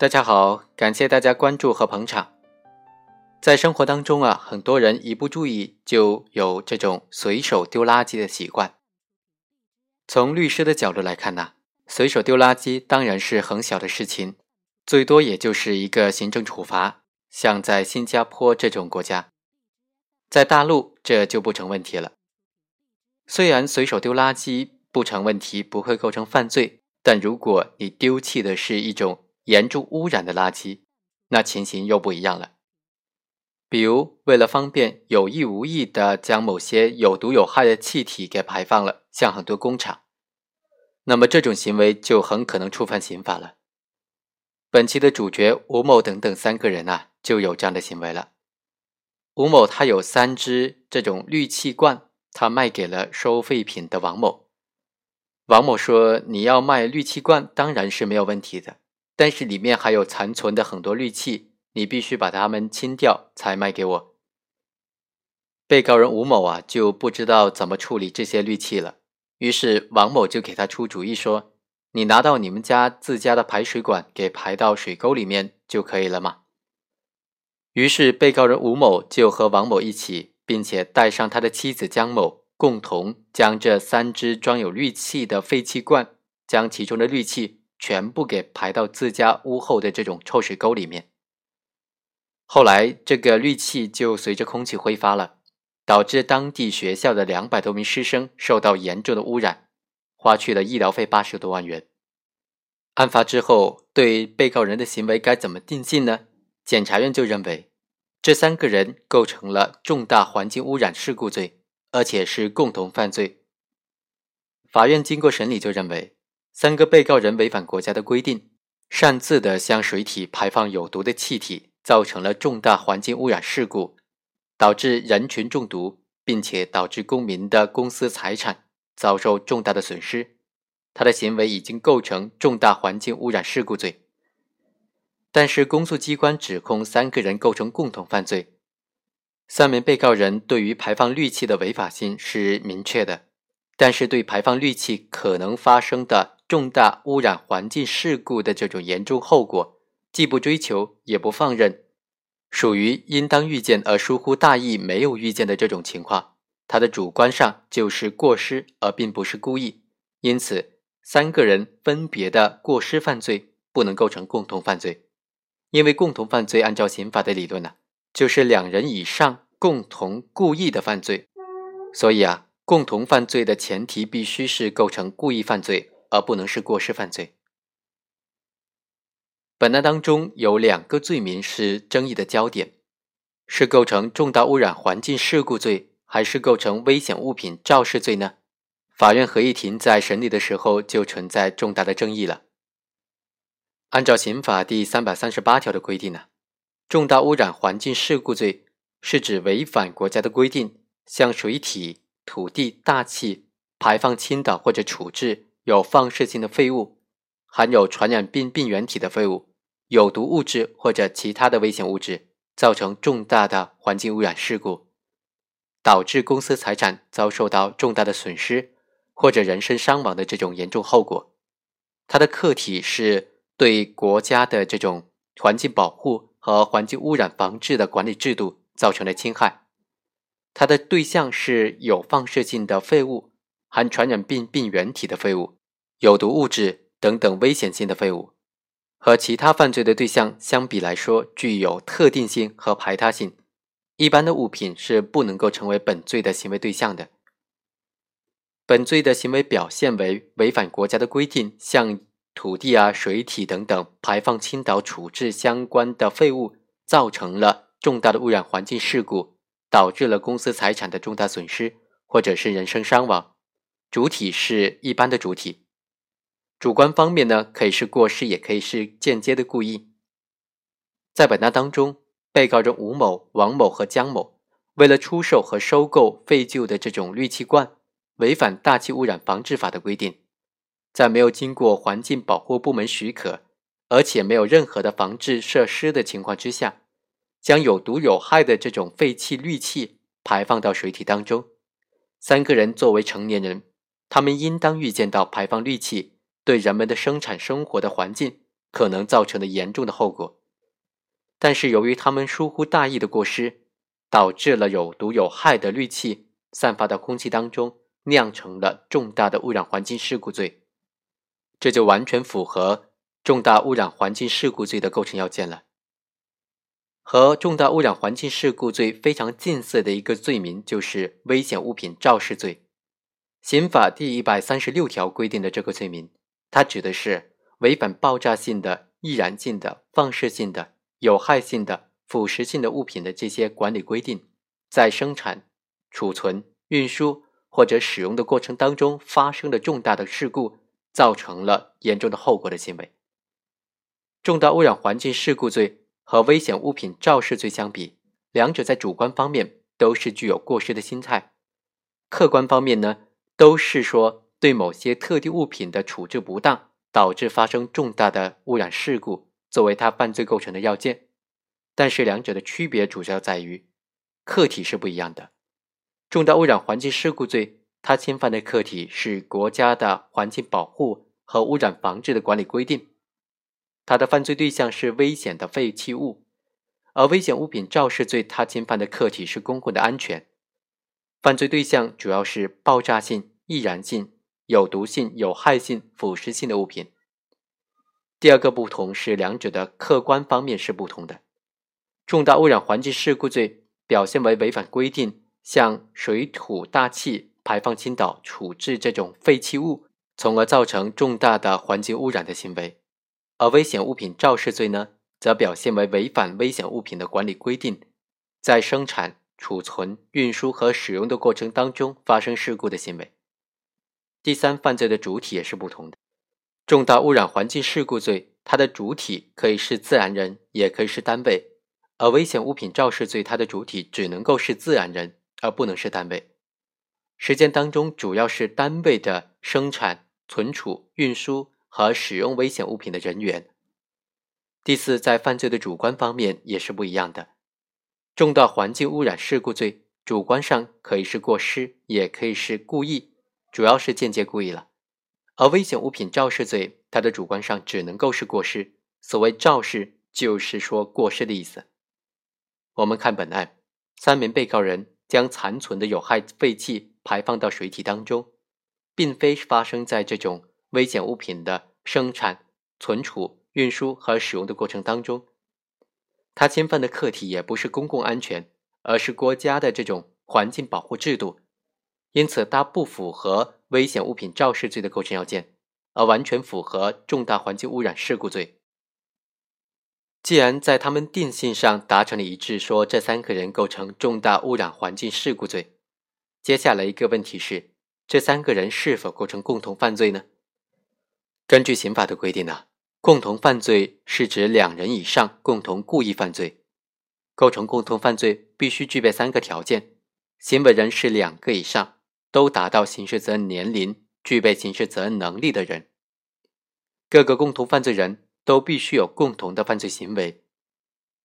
大家好，感谢大家关注和捧场。在生活当中啊，很多人一不注意就有这种随手丢垃圾的习惯。从律师的角度来看呢，随手丢垃圾当然是很小的事情，最多也就是一个行政处罚。像在新加坡这种国家，在大陆这就不成问题了。虽然随手丢垃圾不成问题，不会构成犯罪，但如果你丢弃的是一种严重污染的垃圾，那情形又不一样了。比如，为了方便，有意无意的将某些有毒有害的气体给排放了，像很多工厂，那么这种行为就很可能触犯刑法了。本期的主角吴某等等三个人啊，就有这样的行为了。吴某他有三只这种氯气罐，他卖给了收废品的王某。王某说：“你要卖氯气罐，当然是没有问题的，但是里面还有残存的很多氯气。”你必须把它们清掉才卖给我。被告人吴某啊就不知道怎么处理这些氯气了，于是王某就给他出主意说：“你拿到你们家自家的排水管给排到水沟里面就可以了嘛。”于是被告人吴某就和王某一起，并且带上他的妻子江某，共同将这三只装有氯气的废气罐，将其中的氯气全部给排到自家屋后的这种臭水沟里面。后来，这个氯气就随着空气挥发了，导致当地学校的两百多名师生受到严重的污染，花去了医疗费八十多万元。案发之后，对被告人的行为该怎么定性呢？检察院就认为，这三个人构成了重大环境污染事故罪，而且是共同犯罪。法院经过审理就认为，三个被告人违反国家的规定，擅自的向水体排放有毒的气体。造成了重大环境污染事故，导致人群中毒，并且导致公民的公司财产遭受重大的损失，他的行为已经构成重大环境污染事故罪。但是，公诉机关指控三个人构成共同犯罪。三名被告人对于排放氯气的违法性是明确的，但是对排放氯气可能发生的重大污染环境事故的这种严重后果。既不追求，也不放任，属于应当预见而疏忽大意没有预见的这种情况，他的主观上就是过失，而并不是故意。因此，三个人分别的过失犯罪不能构成共同犯罪，因为共同犯罪按照刑法的理论呢，就是两人以上共同故意的犯罪。所以啊，共同犯罪的前提必须是构成故意犯罪，而不能是过失犯罪。本案当中有两个罪名是争议的焦点，是构成重大污染环境事故罪，还是构成危险物品肇事罪呢？法院合议庭在审理的时候就存在重大的争议了。按照刑法第三百三十八条的规定呢，重大污染环境事故罪是指违反国家的规定，向水体、土地、大气排放倾倒或者处置有放射性的废物，含有传染病病原体的废物。有毒物质或者其他的危险物质造成重大的环境污染事故，导致公司财产遭受到重大的损失或者人身伤亡的这种严重后果，它的客体是对国家的这种环境保护和环境污染防治的管理制度造成了侵害，它的对象是有放射性的废物、含传染病病原体的废物、有毒物质等等危险性的废物。和其他犯罪的对象相比来说，具有特定性和排他性。一般的物品是不能够成为本罪的行为对象的。本罪的行为表现为违反国家的规定，向土地啊、水体等等排放倾倒处置相关的废物，造成了重大的污染环境事故，导致了公司财产的重大损失，或者是人身伤亡。主体是一般的主体。主观方面呢，可以是过失，也可以是间接的故意。在本案当中，被告人吴某、王某和江某为了出售和收购废旧的这种氯气罐，违反《大气污染防治法》的规定，在没有经过环境保护部门许可，而且没有任何的防治设施的情况之下，将有毒有害的这种废气氯气排放到水体当中。三个人作为成年人，他们应当预见到排放氯气。对人们的生产生活的环境可能造成的严重的后果。但是由于他们疏忽大意的过失，导致了有毒有害的氯气散发到空气当中，酿成了重大的污染环境事故罪，这就完全符合重大污染环境事故罪的构成要件了。和重大污染环境事故罪非常近似的一个罪名就是危险物品肇事罪。刑法第一百三十六条规定的这个罪名，它指的是违反爆炸性的、易燃性的、放射性的、有害性的、腐蚀性的物品的这些管理规定，在生产、储存、运输或者使用的过程当中发生的重大的事故，造成了严重的后果的行为。重大污染环境事故罪。和危险物品肇事罪相比，两者在主观方面都是具有过失的心态；客观方面呢，都是说对某些特定物品的处置不当，导致发生重大的污染事故，作为他犯罪构成的要件。但是两者的区别主要在于，客体是不一样的。重大污染环境事故罪，它侵犯的客体是国家的环境保护和污染防治的管理规定。他的犯罪对象是危险的废弃物，而危险物品肇事罪，它侵犯的客体是公共的安全。犯罪对象主要是爆炸性、易燃性、有毒性、有害性、腐蚀性的物品。第二个不同是两者的客观方面是不同的。重大污染环境事故罪表现为违反规定，向水土大气排放倾倒、处置这种废弃物，从而造成重大的环境污染的行为。而危险物品肇事罪呢，则表现为违反危险物品的管理规定，在生产、储存、运输和使用的过程当中发生事故的行为。第三，犯罪的主体也是不同的。重大污染环境事故罪，它的主体可以是自然人，也可以是单位；而危险物品肇事罪，它的主体只能够是自然人，而不能是单位。实践当中，主要是单位的生产、存储、运输。和使用危险物品的人员。第四，在犯罪的主观方面也是不一样的。重大环境污染事故罪，主观上可以是过失，也可以是故意，主要是间接故意了。而危险物品肇事罪，它的主观上只能够是过失。所谓肇事，就是说过失的意思。我们看本案，三名被告人将残存的有害废气排放到水体当中，并非发生在这种。危险物品的生产、存储、运输和使用的过程当中，他侵犯的客体也不是公共安全，而是国家的这种环境保护制度，因此它不符合危险物品肇事罪的构成要件，而完全符合重大环境污染事故罪。既然在他们定性上达成了一致，说这三个人构成重大污染环境事故罪，接下来一个问题是，这三个人是否构成共同犯罪呢？根据刑法的规定呢，共同犯罪是指两人以上共同故意犯罪，构成共同犯罪必须具备三个条件：行为人是两个以上，都达到刑事责任年龄、具备刑事责任能力的人；各个共同犯罪人都必须有共同的犯罪行为，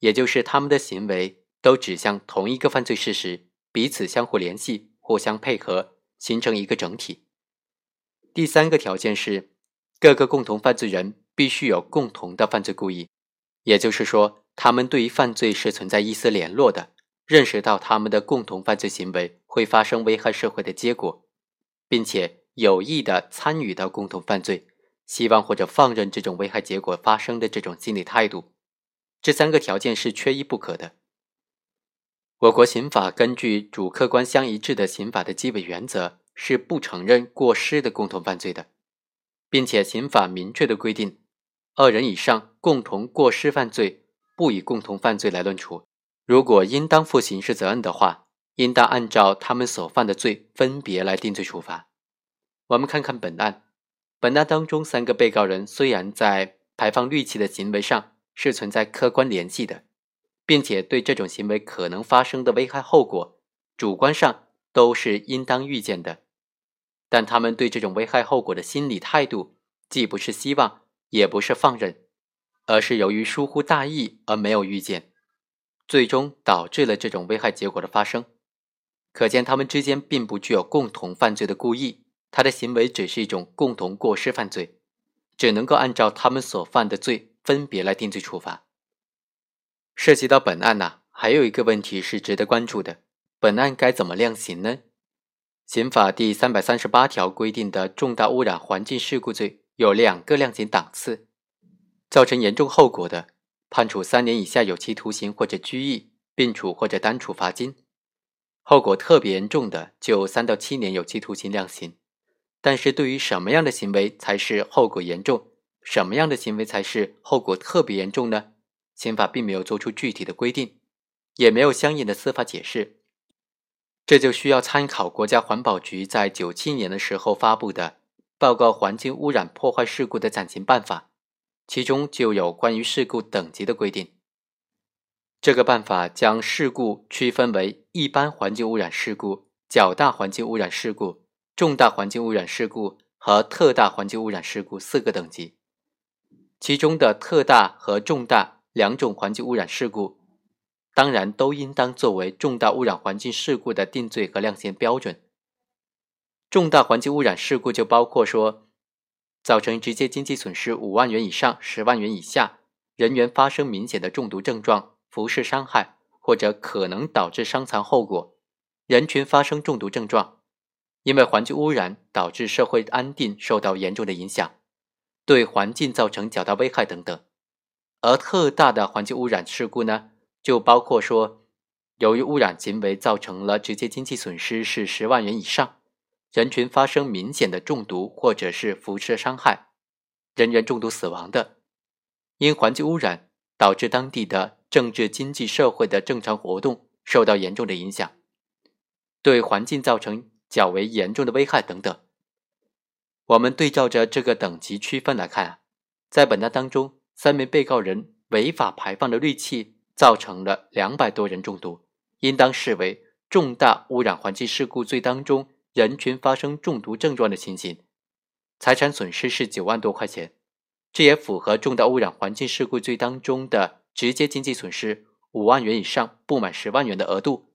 也就是他们的行为都指向同一个犯罪事实，彼此相互联系、互相配合，形成一个整体。第三个条件是。各个共同犯罪人必须有共同的犯罪故意，也就是说，他们对于犯罪是存在一丝联络的，认识到他们的共同犯罪行为会发生危害社会的结果，并且有意的参与到共同犯罪，希望或者放任这种危害结果发生的这种心理态度，这三个条件是缺一不可的。我国刑法根据主客观相一致的刑法的基本原则，是不承认过失的共同犯罪的。并且刑法明确的规定，二人以上共同过失犯罪，不以共同犯罪来论处。如果应当负刑事责任的话，应当按照他们所犯的罪分别来定罪处罚。我们看看本案，本案当中三个被告人虽然在排放氯气的行为上是存在客观联系的，并且对这种行为可能发生的危害后果，主观上都是应当预见的。但他们对这种危害后果的心理态度，既不是希望，也不是放任，而是由于疏忽大意而没有预见，最终导致了这种危害结果的发生。可见他们之间并不具有共同犯罪的故意，他的行为只是一种共同过失犯罪。只能够按照他们所犯的罪分别来定罪处罚。涉及到本案呐，还有一个问题是值得关注的：本案该怎么量刑呢？刑法第三百三十八条规定的重大污染环境事故罪有两个量刑档次，造成严重后果的，判处三年以下有期徒刑或者拘役，并处或者单处罚金；后果特别严重的，就三到七年有期徒刑量刑。但是对于什么样的行为才是后果严重，什么样的行为才是后果特别严重呢？刑法并没有做出具体的规定，也没有相应的司法解释。这就需要参考国家环保局在九七年的时候发布的《报告环境污染破坏事故的暂行办法》，其中就有关于事故等级的规定。这个办法将事故区分为一般环境污染事故、较大环境污染事故、重大环境污染事故和特大环境污染事故四个等级。其中的特大和重大两种环境污染事故。当然，都应当作为重大污染环境事故的定罪和量刑标准。重大环境污染事故就包括说，造成直接经济损失五万元以上十万元以下，人员发生明显的中毒症状、辐射伤害或者可能导致伤残后果，人群发生中毒症状，因为环境污染导致社会安定受到严重的影响，对环境造成较大危害等等。而特大的环境污染事故呢？就包括说，由于污染行为造成了直接经济损失是十万元以上，人群发生明显的中毒或者是辐射伤害，人员中毒死亡的，因环境污染导致当地的政治、经济、社会的正常活动受到严重的影响，对环境造成较为严重的危害等等。我们对照着这个等级区分来看，在本案当中，三名被告人违法排放的氯气。造成了两百多人中毒，应当视为重大污染环境事故罪当中人群发生中毒症状的情形，财产损失是九万多块钱，这也符合重大污染环境事故罪当中的直接经济损失五万元以上不满十万元的额度，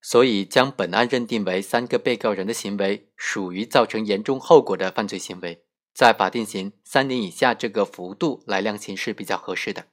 所以将本案认定为三个被告人的行为属于造成严重后果的犯罪行为，在法定刑三年以下这个幅度来量刑是比较合适的。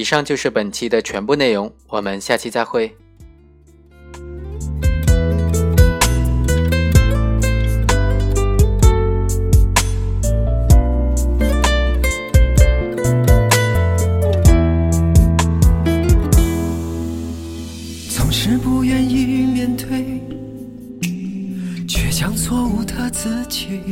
以上就是本期的全部内容，我们下期再会。总是不愿意面对，却将错误的自己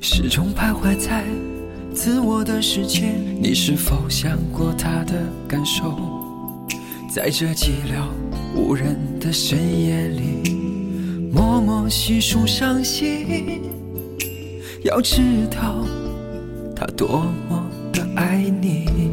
始终徘徊在。自我的世界，你是否想过他的感受？在这寂寥无人的深夜里，默默细数伤心。要知道，他多么的爱你。